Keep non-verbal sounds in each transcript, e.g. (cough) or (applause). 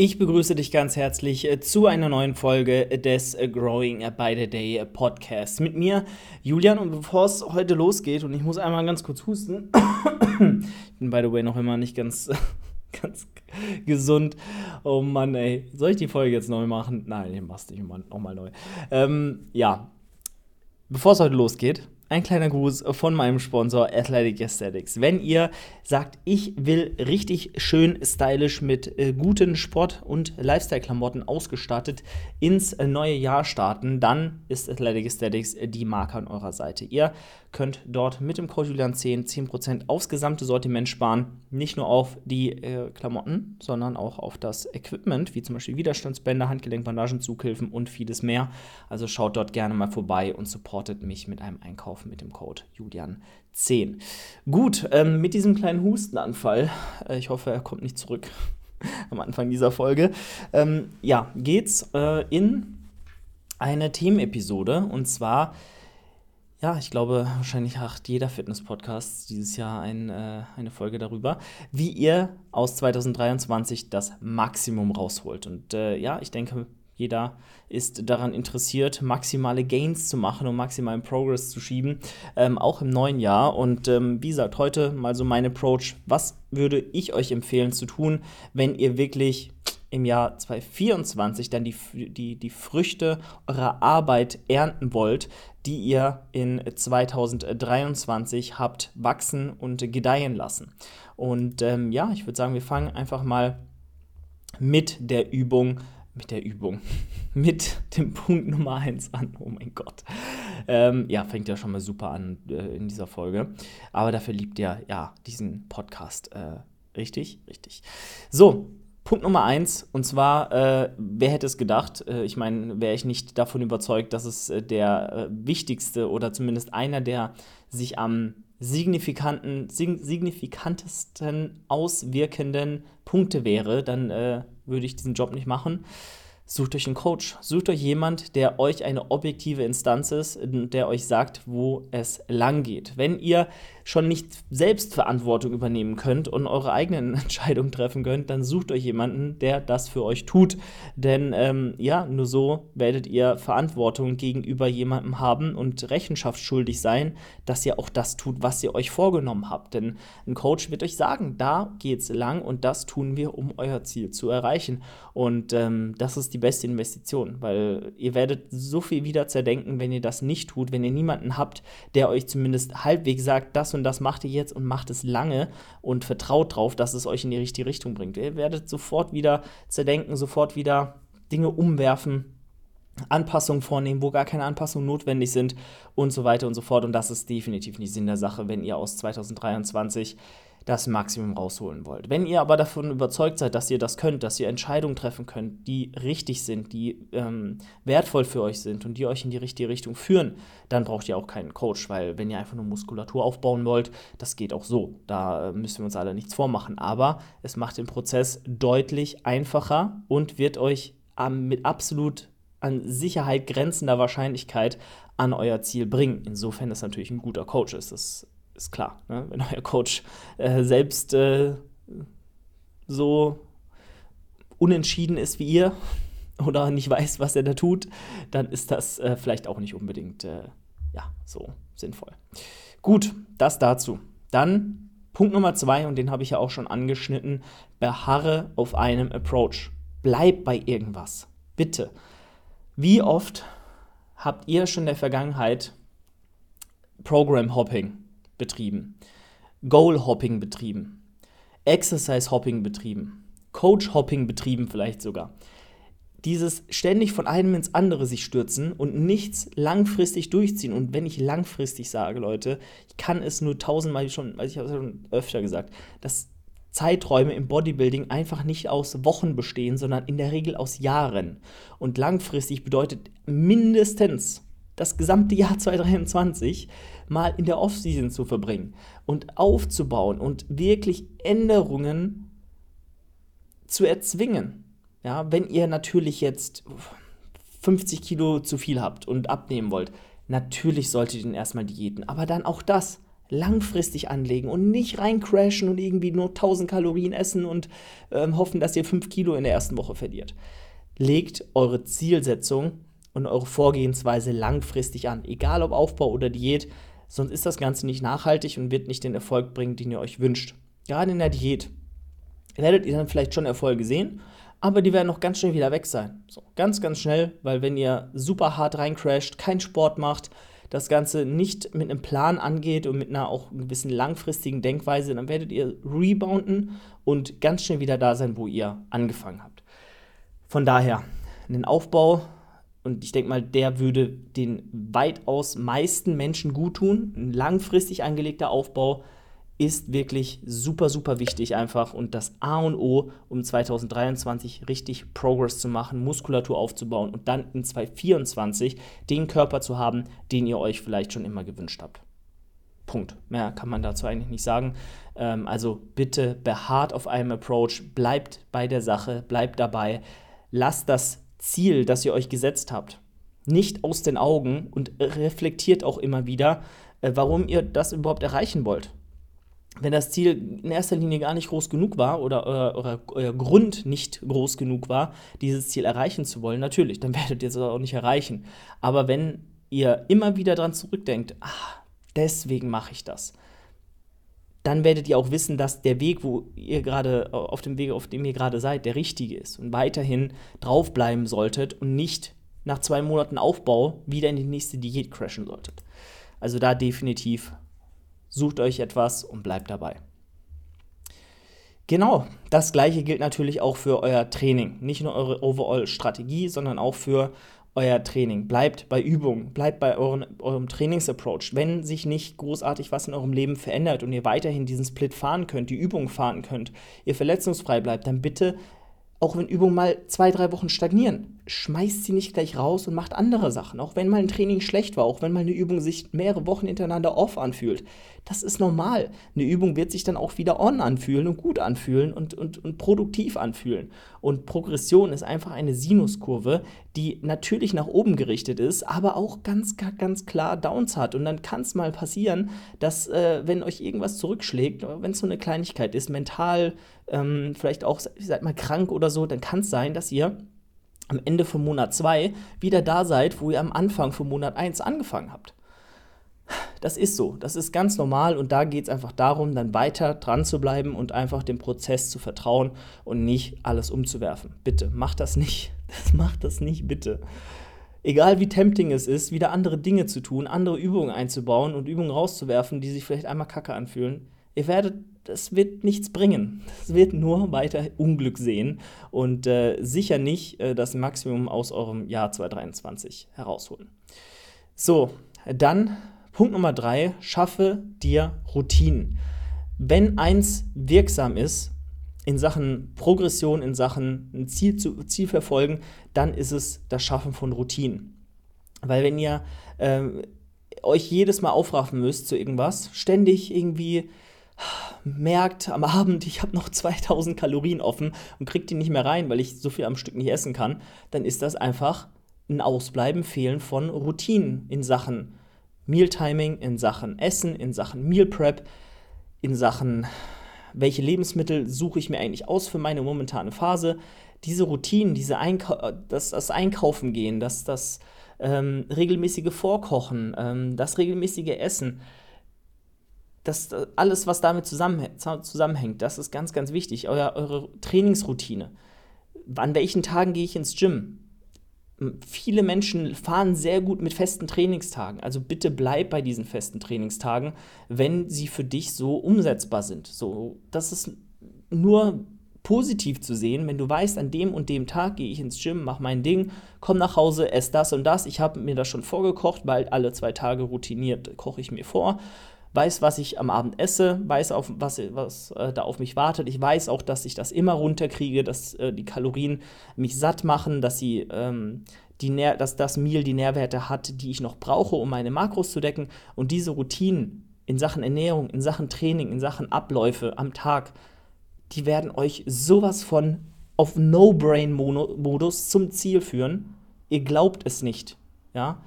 Ich begrüße dich ganz herzlich äh, zu einer neuen Folge des äh, Growing by the Day Podcasts. Mit mir, Julian, und bevor es heute losgeht, und ich muss einmal ganz kurz husten, (coughs) ich bin by the way noch immer nicht ganz, (laughs) ganz gesund. Oh Mann, ey. Soll ich die Folge jetzt neu machen? Nein, ich mach's nicht nochmal neu. Ähm, ja, bevor es heute losgeht, ein kleiner Gruß von meinem Sponsor Athletic Aesthetics. Wenn ihr sagt, ich will richtig schön stylisch mit äh, guten Sport- und Lifestyle-Klamotten ausgestattet ins äh, neue Jahr starten, dann ist Athletic Aesthetics äh, die Marke an eurer Seite. Ihr könnt dort mit dem Code Julian10 10% aufs gesamte Sortiment sparen. Nicht nur auf die äh, Klamotten, sondern auch auf das Equipment, wie zum Beispiel Widerstandsbänder, Handgelenkbandagen, Zughilfen und vieles mehr. Also schaut dort gerne mal vorbei und supportet mich mit einem Einkauf mit dem Code Julian10. Gut, ähm, mit diesem kleinen Hustenanfall, äh, ich hoffe, er kommt nicht zurück (laughs) am Anfang dieser Folge, ähm, ja, geht's äh, in eine Themenepisode und zwar ja, ich glaube, wahrscheinlich hat jeder Fitness-Podcast dieses Jahr ein, äh, eine Folge darüber, wie ihr aus 2023 das Maximum rausholt. Und äh, ja, ich denke, jeder ist daran interessiert, maximale Gains zu machen und maximalen Progress zu schieben, ähm, auch im neuen Jahr. Und ähm, wie gesagt, heute mal so mein Approach. Was würde ich euch empfehlen zu tun, wenn ihr wirklich im Jahr 2024 dann die, die, die Früchte eurer Arbeit ernten wollt, die ihr in 2023 habt wachsen und gedeihen lassen. Und ähm, ja, ich würde sagen, wir fangen einfach mal mit der Übung, mit der Übung, (laughs) mit dem Punkt Nummer 1 an. Oh mein Gott. Ähm, ja, fängt ja schon mal super an äh, in dieser Folge. Aber dafür liebt ihr ja diesen Podcast. Äh, richtig? Richtig. So, Punkt Nummer eins, und zwar, äh, wer hätte es gedacht? Äh, ich meine, wäre ich nicht davon überzeugt, dass es äh, der äh, wichtigste oder zumindest einer der sich am signifikanten, sig signifikantesten auswirkenden Punkte wäre, dann äh, würde ich diesen Job nicht machen. Sucht euch einen Coach, sucht euch jemand, der euch eine objektive Instanz ist, der euch sagt, wo es lang geht. Wenn ihr schon nicht selbst Verantwortung übernehmen könnt und eure eigenen (laughs) Entscheidungen treffen könnt, dann sucht euch jemanden, der das für euch tut. Denn ähm, ja, nur so werdet ihr Verantwortung gegenüber jemandem haben und Rechenschaft schuldig sein, dass ihr auch das tut, was ihr euch vorgenommen habt. Denn ein Coach wird euch sagen, da geht's lang und das tun wir, um euer Ziel zu erreichen. Und ähm, das ist die beste Investition, weil ihr werdet so viel wieder zerdenken, wenn ihr das nicht tut, wenn ihr niemanden habt, der euch zumindest halbwegs sagt, das und und das macht ihr jetzt und macht es lange und vertraut drauf, dass es euch in die richtige Richtung bringt. Ihr werdet sofort wieder zerdenken, sofort wieder Dinge umwerfen, Anpassungen vornehmen, wo gar keine Anpassungen notwendig sind und so weiter und so fort. Und das ist definitiv nicht Sinn der Sache, wenn ihr aus 2023 das Maximum rausholen wollt. Wenn ihr aber davon überzeugt seid, dass ihr das könnt, dass ihr Entscheidungen treffen könnt, die richtig sind, die ähm, wertvoll für euch sind und die euch in die richtige Richtung führen, dann braucht ihr auch keinen Coach, weil wenn ihr einfach nur Muskulatur aufbauen wollt, das geht auch so. Da äh, müssen wir uns alle nichts vormachen. Aber es macht den Prozess deutlich einfacher und wird euch ähm, mit absolut an Sicherheit grenzender Wahrscheinlichkeit an euer Ziel bringen. Insofern ist natürlich ein guter Coach ist. Ist klar, ne? wenn euer Coach äh, selbst äh, so unentschieden ist wie ihr (laughs) oder nicht weiß, was er da tut, dann ist das äh, vielleicht auch nicht unbedingt äh, ja, so sinnvoll. Gut, das dazu. Dann Punkt Nummer zwei, und den habe ich ja auch schon angeschnitten, beharre auf einem Approach. Bleib bei irgendwas. Bitte. Wie oft habt ihr schon in der Vergangenheit Program Hopping betrieben, Goal Hopping betrieben, Exercise Hopping betrieben, Coach Hopping betrieben vielleicht sogar. Dieses ständig von einem ins andere sich stürzen und nichts langfristig durchziehen. Und wenn ich langfristig sage, Leute, ich kann es nur tausendmal schon, also ich habe es schon öfter gesagt, dass Zeiträume im Bodybuilding einfach nicht aus Wochen bestehen, sondern in der Regel aus Jahren. Und langfristig bedeutet mindestens das gesamte Jahr 2023 mal in der Offseason zu verbringen und aufzubauen und wirklich Änderungen zu erzwingen. Ja, wenn ihr natürlich jetzt 50 Kilo zu viel habt und abnehmen wollt, natürlich solltet ihr erstmal diäten, aber dann auch das. langfristig anlegen und nicht rein crashen und irgendwie nur 1000 Kalorien essen und ähm, hoffen, dass ihr 5 Kilo in der ersten Woche verliert. Legt eure Zielsetzung und eure Vorgehensweise langfristig an, egal ob Aufbau oder Diät, sonst ist das Ganze nicht nachhaltig und wird nicht den Erfolg bringen, den ihr euch wünscht. Gerade in der Diät werdet ihr dann vielleicht schon Erfolge sehen, aber die werden noch ganz schnell wieder weg sein. So, ganz, ganz schnell, weil wenn ihr super hart reincrasht, keinen Sport macht, das Ganze nicht mit einem Plan angeht und mit einer auch gewissen langfristigen Denkweise, dann werdet ihr rebounden und ganz schnell wieder da sein, wo ihr angefangen habt. Von daher, einen Aufbau, und ich denke mal, der würde den weitaus meisten Menschen gut tun. Ein langfristig angelegter Aufbau ist wirklich super, super wichtig einfach und das A und O, um 2023 richtig Progress zu machen, Muskulatur aufzubauen und dann in 2024 den Körper zu haben, den ihr euch vielleicht schon immer gewünscht habt. Punkt. Mehr kann man dazu eigentlich nicht sagen. Ähm, also bitte beharrt auf einem Approach, bleibt bei der Sache, bleibt dabei, lasst das Ziel, das ihr euch gesetzt habt, nicht aus den Augen und reflektiert auch immer wieder, äh, warum ihr das überhaupt erreichen wollt. Wenn das Ziel in erster Linie gar nicht groß genug war oder euer, euer, euer, Grund nicht groß genug war, dieses Ziel erreichen zu wollen, natürlich, dann (laughs) werdet ihr es auch nicht erreichen. Aber wenn ihr immer wieder daran zurückdenkt, ah, deswegen mache ich das, dann werdet ihr auch wissen, dass der Weg, wo ihr gerade auf dem Weg, auf dem ihr gerade seid, der richtige ist und weiterhin draufbleiben solltet und nicht nach zwei Monaten Aufbau wieder in die nächste Diät crashen solltet. Also da definitiv sucht euch etwas und bleibt dabei. Genau, das gleiche gilt natürlich auch für euer Training. Nicht nur eure Overall-Strategie, sondern auch für euer Training. Bleibt bei Übungen, bleibt bei euren, eurem Trainingsapproach. Wenn sich nicht großartig was in eurem Leben verändert und ihr weiterhin diesen Split fahren könnt, die Übung fahren könnt, ihr verletzungsfrei bleibt, dann bitte, auch wenn Übungen mal zwei, drei Wochen stagnieren, schmeißt sie nicht gleich raus und macht andere Sachen. Auch wenn mal ein Training schlecht war, auch wenn mal eine Übung sich mehrere Wochen hintereinander off anfühlt. Das ist normal. Eine Übung wird sich dann auch wieder on anfühlen und gut anfühlen und, und, und produktiv anfühlen. Und Progression ist einfach eine Sinuskurve, die natürlich nach oben gerichtet ist, aber auch ganz, ganz klar Downs hat. Und dann kann es mal passieren, dass, äh, wenn euch irgendwas zurückschlägt, wenn es so eine Kleinigkeit ist, mental, ähm, vielleicht auch, seid mal krank oder so, dann kann es sein, dass ihr am Ende von Monat 2 wieder da seid, wo ihr am Anfang von Monat 1 angefangen habt. Das ist so, das ist ganz normal und da geht es einfach darum, dann weiter dran zu bleiben und einfach dem Prozess zu vertrauen und nicht alles umzuwerfen. Bitte, macht das nicht. (laughs) Das macht das nicht, bitte. Egal wie tempting es ist, wieder andere Dinge zu tun, andere Übungen einzubauen und Übungen rauszuwerfen, die sich vielleicht einmal kacke anfühlen, ihr werdet das wird nichts bringen. Es wird nur weiter Unglück sehen und äh, sicher nicht äh, das Maximum aus eurem Jahr 2023 herausholen. So, dann Punkt Nummer drei: schaffe dir Routinen. Wenn eins wirksam ist in Sachen Progression, in Sachen ein Ziel, zu, Ziel verfolgen, dann ist es das Schaffen von Routinen. Weil wenn ihr äh, euch jedes Mal aufraffen müsst zu irgendwas, ständig irgendwie merkt am Abend, ich habe noch (laughs) 2000 Kalorien offen und kriegt die nicht mehr rein, weil ich so viel am Stück nicht essen kann, dann ist das einfach ein Ausbleiben, Fehlen von Routinen in Sachen Mealtiming, in Sachen Essen, in Sachen Meal Prep, in Sachen welche Lebensmittel suche ich mir eigentlich aus für meine momentane Phase. Diese Routinen, diese Einkau das, das Einkaufen gehen, das, das ähm, regelmäßige Vorkochen, ähm, das regelmäßige Essen, das, alles, was damit zusammenhängt, das ist ganz, ganz wichtig. Euer, eure Trainingsroutine. An welchen Tagen gehe ich ins Gym? Viele Menschen fahren sehr gut mit festen Trainingstagen. Also bitte bleib bei diesen festen Trainingstagen, wenn sie für dich so umsetzbar sind. So, das ist nur positiv zu sehen, wenn du weißt, an dem und dem Tag gehe ich ins Gym, mache mein Ding, komm nach Hause, esse das und das. Ich habe mir das schon vorgekocht, weil alle zwei Tage routiniert koche ich mir vor weiß, was ich am Abend esse, weiß, auf, was, was äh, da auf mich wartet. Ich weiß auch, dass ich das immer runterkriege, dass äh, die Kalorien mich satt machen, dass sie ähm, die Nähr dass das Meal die Nährwerte hat, die ich noch brauche, um meine Makros zu decken. Und diese Routinen in Sachen Ernährung, in Sachen Training, in Sachen Abläufe am Tag, die werden euch sowas von auf No-Brain-Modus zum Ziel führen. Ihr glaubt es nicht. Ja,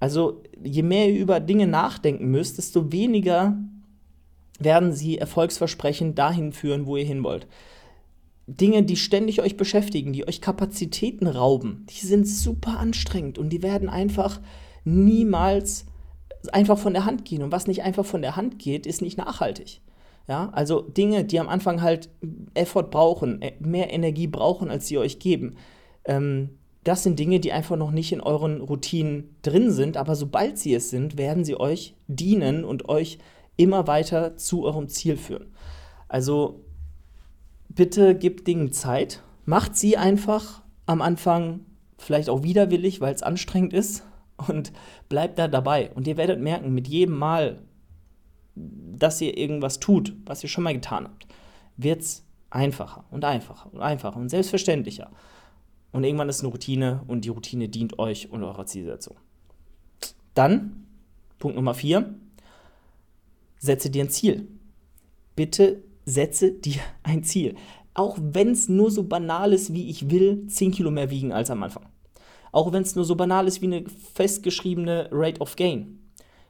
also je mehr ihr über Dinge nachdenken müsst, desto weniger werden sie erfolgsversprechend dahin führen, wo ihr hin wollt. Dinge, die ständig euch beschäftigen, die euch Kapazitäten rauben, die sind super anstrengend und die werden einfach niemals einfach von der Hand gehen. Und was nicht einfach von der Hand geht, ist nicht nachhaltig. Ja, also Dinge, die am Anfang halt Effort brauchen, äh, mehr Energie brauchen, als sie euch geben. Ähm, das sind Dinge, die einfach noch nicht in euren Routinen drin sind, aber sobald sie es sind, werden sie euch dienen und euch immer weiter zu eurem Ziel führen. Also bitte gebt Dingen Zeit, macht sie einfach am Anfang vielleicht auch widerwillig, weil es anstrengend ist (laughs) und bleibt da dabei. Und ihr werdet merken, mit jedem Mal, dass ihr irgendwas tut, was ihr schon mal getan habt, wird es einfacher und einfacher und einfacher und selbstverständlicher. Und irgendwann ist eine Routine und die Routine dient euch und eurer Zielsetzung. Dann, Punkt Nummer vier, setze dir ein Ziel. Bitte setze dir (laughs) ein Ziel. Auch wenn es nur so banal ist, wie ich will 10 Kilo mehr wiegen als am Anfang. Auch wenn es nur so banal ist wie eine festgeschriebene Rate of Gain.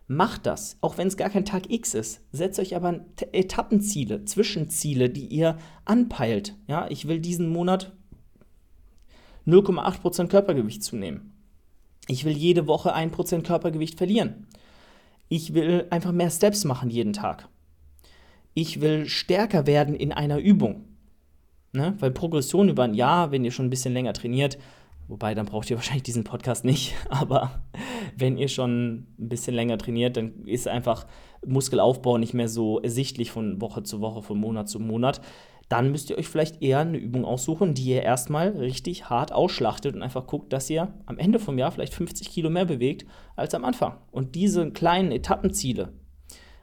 Macht das, auch wenn es gar kein Tag X ist. Setzt euch aber Etappenziele, Zwischenziele, die ihr anpeilt. Ja, ich will diesen Monat 0,8% Körpergewicht zunehmen. Ich will jede Woche 1% Körpergewicht verlieren. Ich will einfach mehr Steps machen jeden Tag. Ich will stärker werden in einer Übung. Ne? Weil Progression über ein Jahr, wenn ihr schon ein bisschen länger trainiert, Wobei, dann braucht ihr (laughs) wahrscheinlich diesen Podcast nicht. (laughs) Aber wenn ihr schon ein bisschen länger trainiert, dann ist einfach Muskelaufbau nicht mehr so ersichtlich von Woche zu Woche, von Monat zu Monat. Dann müsst ihr euch vielleicht eher eine Übung aussuchen, die ihr erstmal richtig hart ausschlachtet und einfach guckt, dass ihr am Ende vom Jahr vielleicht 50 Kilo mehr bewegt als am Anfang. Und diese kleinen Etappenziele,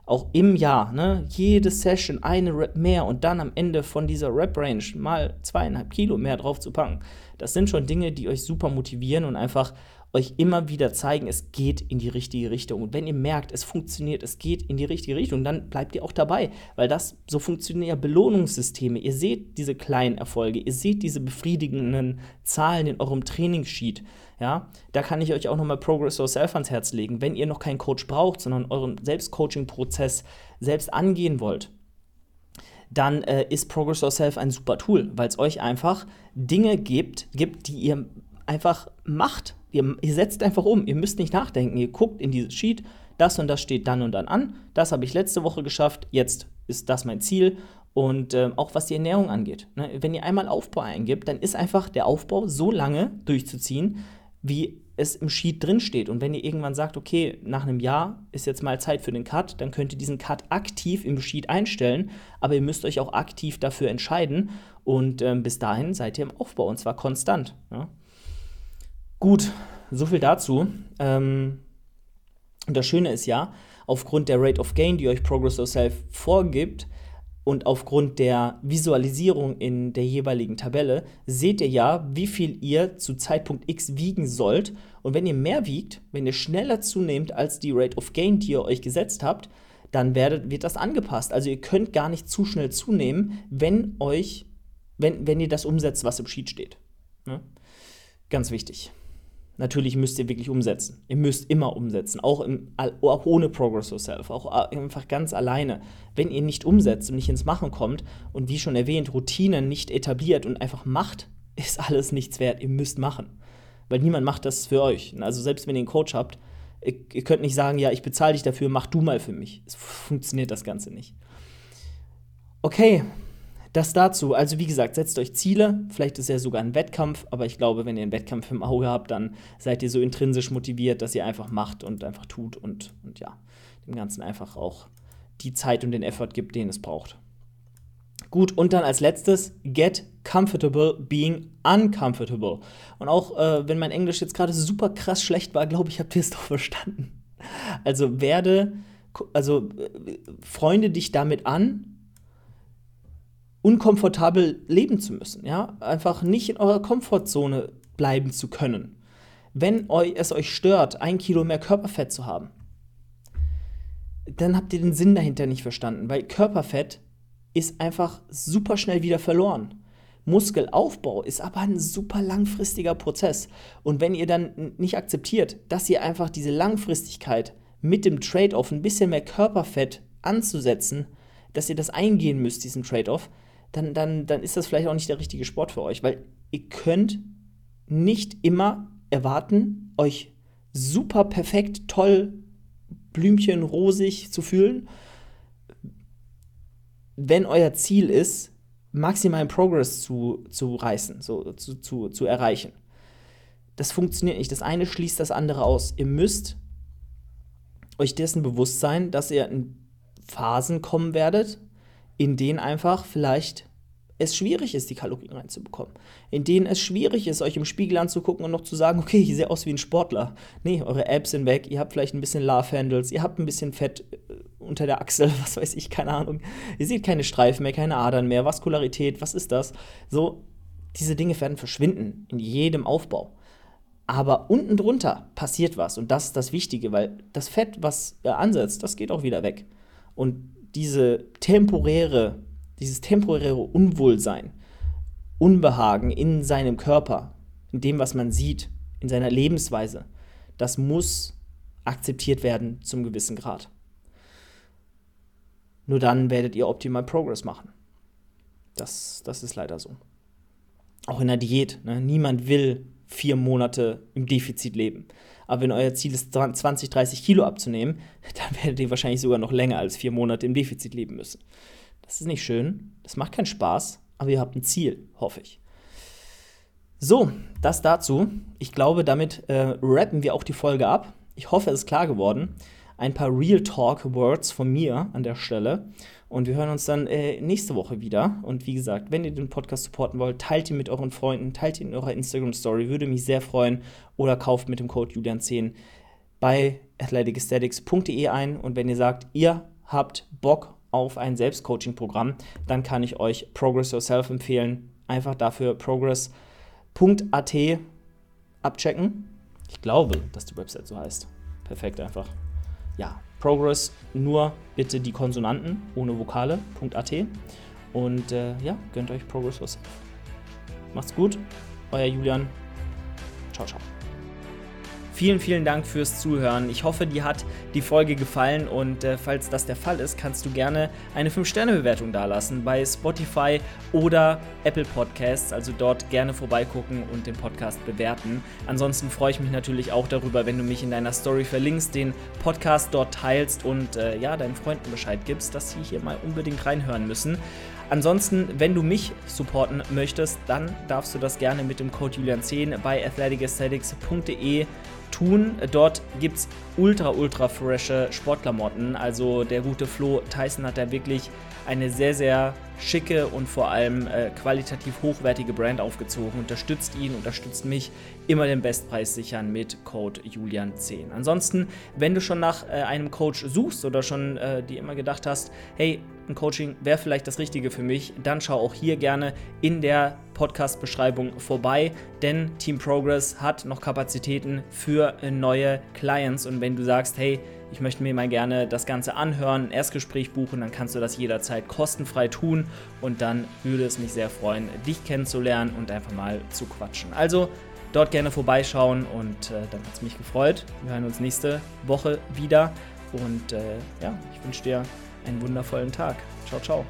auch im Jahr, ne, jede Session eine Rep mehr und dann am Ende von dieser Rep-Range mal zweieinhalb Kilo mehr drauf zu packen. Das sind schon Dinge, die euch super motivieren und einfach euch immer wieder zeigen, es geht in die richtige Richtung. Und wenn ihr merkt, es funktioniert, es geht in die richtige Richtung, dann bleibt ihr auch dabei, weil das so funktionieren ja Belohnungssysteme. Ihr seht diese kleinen Erfolge, ihr seht diese befriedigenden Zahlen in eurem Trainingssheet. Ja, da kann ich euch auch nochmal Progress Yourself ans Herz legen. Wenn ihr noch keinen Coach braucht, sondern euren Selbstcoaching-Prozess selbst angehen wollt, dann äh, ist Progress Yourself ein super Tool, weil es euch einfach Dinge gibt, gibt, die ihr einfach macht. Ihr, ihr, setzt einfach um. Ihr müsst nicht nachdenken. Ihr guckt in dieses Sheet, das und das steht dann und dann an. Das habe ich letzte Woche geschafft. Jetzt ist das mein Ziel. Und äh, auch was die Ernährung angeht. Ne? Wenn ihr einmal Aufbau eingibt, dann ist einfach der Aufbau so lange durchzuziehen, wie es im Sheet drin steht. Und wenn ihr irgendwann sagt, okay, nach einem Jahr ist jetzt mal Zeit für den Cut, dann könnt ihr diesen Cut aktiv im Sheet einstellen, aber ihr müsst euch auch aktiv dafür entscheiden. Und ähm, bis dahin seid ihr im Aufbau und zwar konstant. Ja? Gut, so viel dazu. Ähm, und das Schöne ist ja, aufgrund der Rate of Gain, die euch Progress Yourself vorgibt, und aufgrund der Visualisierung in der jeweiligen Tabelle seht ihr ja, wie viel ihr zu Zeitpunkt X wiegen sollt. Und wenn ihr mehr wiegt, wenn ihr schneller zunehmt als die Rate of Gain, die ihr euch gesetzt habt, dann werdet, wird das angepasst. Also ihr könnt gar nicht zu schnell zunehmen, wenn euch, wenn, wenn ihr das umsetzt, was im Sheet steht. Ne? Ganz wichtig. Natürlich müsst ihr wirklich umsetzen. Ihr müsst immer umsetzen, auch, im, auch ohne Progress Yourself, auch einfach ganz alleine. Wenn ihr nicht umsetzt und nicht ins Machen kommt und wie schon erwähnt, Routinen nicht etabliert und einfach macht, (laughs) ist alles nichts wert. Ihr müsst machen. Weil niemand macht das für euch. Also selbst wenn ihr einen Coach habt, ihr könnt nicht sagen, ja, ich bezahle dich dafür, mach du mal für mich. Es funktioniert das Ganze nicht. Okay, das dazu. Also wie gesagt, setzt euch Ziele. Vielleicht ist ja sogar ein Wettkampf, aber ich glaube, wenn ihr einen Wettkampf im Auge habt, dann seid ihr so intrinsisch motiviert, dass ihr einfach macht und einfach tut und, und ja, dem Ganzen einfach auch die Zeit und den Effort gibt, den es braucht. Gut, und dann als letztes, get comfortable being uncomfortable. Und auch äh, wenn mein Englisch jetzt gerade super krass schlecht war, glaube ich, habt ihr es doch verstanden. Also werde, also äh, freunde dich damit an, unkomfortabel leben zu müssen, ja, einfach nicht in eurer Komfortzone bleiben zu können. Wenn es euch stört, ein Kilo mehr Körperfett zu haben, dann habt ihr den Sinn dahinter nicht verstanden, weil Körperfett ist einfach super schnell wieder verloren. Muskelaufbau ist aber ein super langfristiger Prozess. Und wenn ihr dann nicht akzeptiert, dass ihr einfach diese Langfristigkeit mit dem Trade-off ein bisschen mehr Körperfett anzusetzen, dass ihr das eingehen müsst, diesen Trade-off, dann, dann, dann ist das vielleicht auch nicht der richtige Sport für euch, weil ihr könnt nicht immer erwarten, euch super perfekt, toll, Blümchen, rosig zu fühlen, wenn euer Ziel ist, maximalen Progress zu, zu reißen, so, zu, zu, zu erreichen. Das funktioniert nicht. Das eine schließt das andere aus. Ihr müsst euch dessen bewusst sein, dass ihr in Phasen kommen werdet, in denen einfach vielleicht es schwierig ist, die Kalorien reinzubekommen. In denen es schwierig ist, euch im Spiegel anzugucken und noch zu sagen, okay, ich sehe aus wie ein Sportler. Nee, eure Abs sind weg, ihr habt vielleicht ein bisschen Love Handles, ihr habt ein bisschen Fett äh, unter der Achsel, (laughs) was weiß ich, keine Ahnung. Ihr seht keine Streifen mehr, keine Adern mehr, Vaskularität, was ist das? So, diese Dinge werden verschwinden in jedem Aufbau. Aber unten drunter passiert was und das ist das Wichtige, weil das Fett, was er ansetzt, das geht auch wieder weg. Und diese temporäre dieses temporäre Unwohlsein, Unbehagen in seinem Körper, in dem, was man sieht, in seiner Lebensweise, das muss akzeptiert werden zum gewissen Grad. Nur dann werdet ihr optimal Progress machen. Das, das ist leider so. Auch in der Diät. Ne? Niemand will vier Monate im Defizit leben. Aber wenn euer Ziel ist, 20, 30 Kilo abzunehmen, (laughs) dann werdet ihr wahrscheinlich sogar noch länger als vier Monate im Defizit leben müssen. Das ist nicht schön, das macht keinen Spaß, aber ihr habt ein Ziel, hoffe ich. So, das dazu. Ich glaube, damit äh, rappen wir auch die Folge ab. Ich hoffe, es ist klar geworden. Ein paar Real Talk Words von mir an der Stelle. Und wir hören uns dann äh, nächste Woche wieder. Und wie gesagt, wenn ihr den Podcast supporten wollt, teilt ihn mit euren Freunden, teilt ihn in eurer Instagram-Story, würde mich sehr freuen. Oder kauft mit dem Code Julian10 bei athleticesthetics.de ein. Und wenn ihr sagt, ihr habt Bock auf ein Selbstcoaching-Programm, dann kann ich euch Progress Yourself empfehlen. Einfach dafür progress.at abchecken. Ich glaube, dass die Website so heißt. Perfekt einfach. Ja, Progress nur bitte die Konsonanten ohne Vokale.at. Und äh, ja, gönnt euch Progress Yourself. Macht's gut, euer Julian. Ciao, ciao. Vielen, vielen Dank fürs Zuhören. Ich hoffe, dir hat die Folge gefallen und äh, falls das der Fall ist, kannst du gerne eine 5-Sterne-Bewertung dalassen bei Spotify oder Apple Podcasts. Also dort gerne vorbeigucken und den Podcast bewerten. Ansonsten freue ich mich natürlich auch darüber, wenn du mich in deiner Story verlinkst, den Podcast dort teilst und äh, ja, deinen Freunden Bescheid gibst, dass sie hier mal unbedingt reinhören müssen. Ansonsten, wenn du mich supporten möchtest, dann darfst du das gerne mit dem Code Julian10 bei athleticesthetics.de tun. Dort gibt es ultra, ultra frische Sportklamotten. Also der gute Flo Tyson hat da wirklich eine sehr, sehr schicke und vor allem äh, qualitativ hochwertige Brand aufgezogen. Unterstützt ihn, unterstützt mich. Immer den Bestpreis sichern mit Code Julian10. Ansonsten, wenn du schon nach äh, einem Coach suchst oder schon äh, dir immer gedacht hast, hey, ein Coaching wäre vielleicht das Richtige für mich, dann schau auch hier gerne in der Podcast-Beschreibung vorbei, denn Team Progress hat noch Kapazitäten für neue Clients. Und wenn du sagst, hey, ich möchte mir mal gerne das Ganze anhören, ein Erstgespräch buchen, dann kannst du das jederzeit kostenfrei tun und dann würde es mich sehr freuen, dich kennenzulernen und einfach mal zu quatschen. Also dort gerne vorbeischauen und äh, dann hat es mich gefreut. Wir hören uns nächste Woche wieder und äh, ja, ich wünsche dir einen wundervollen Tag. Ciao, ciao.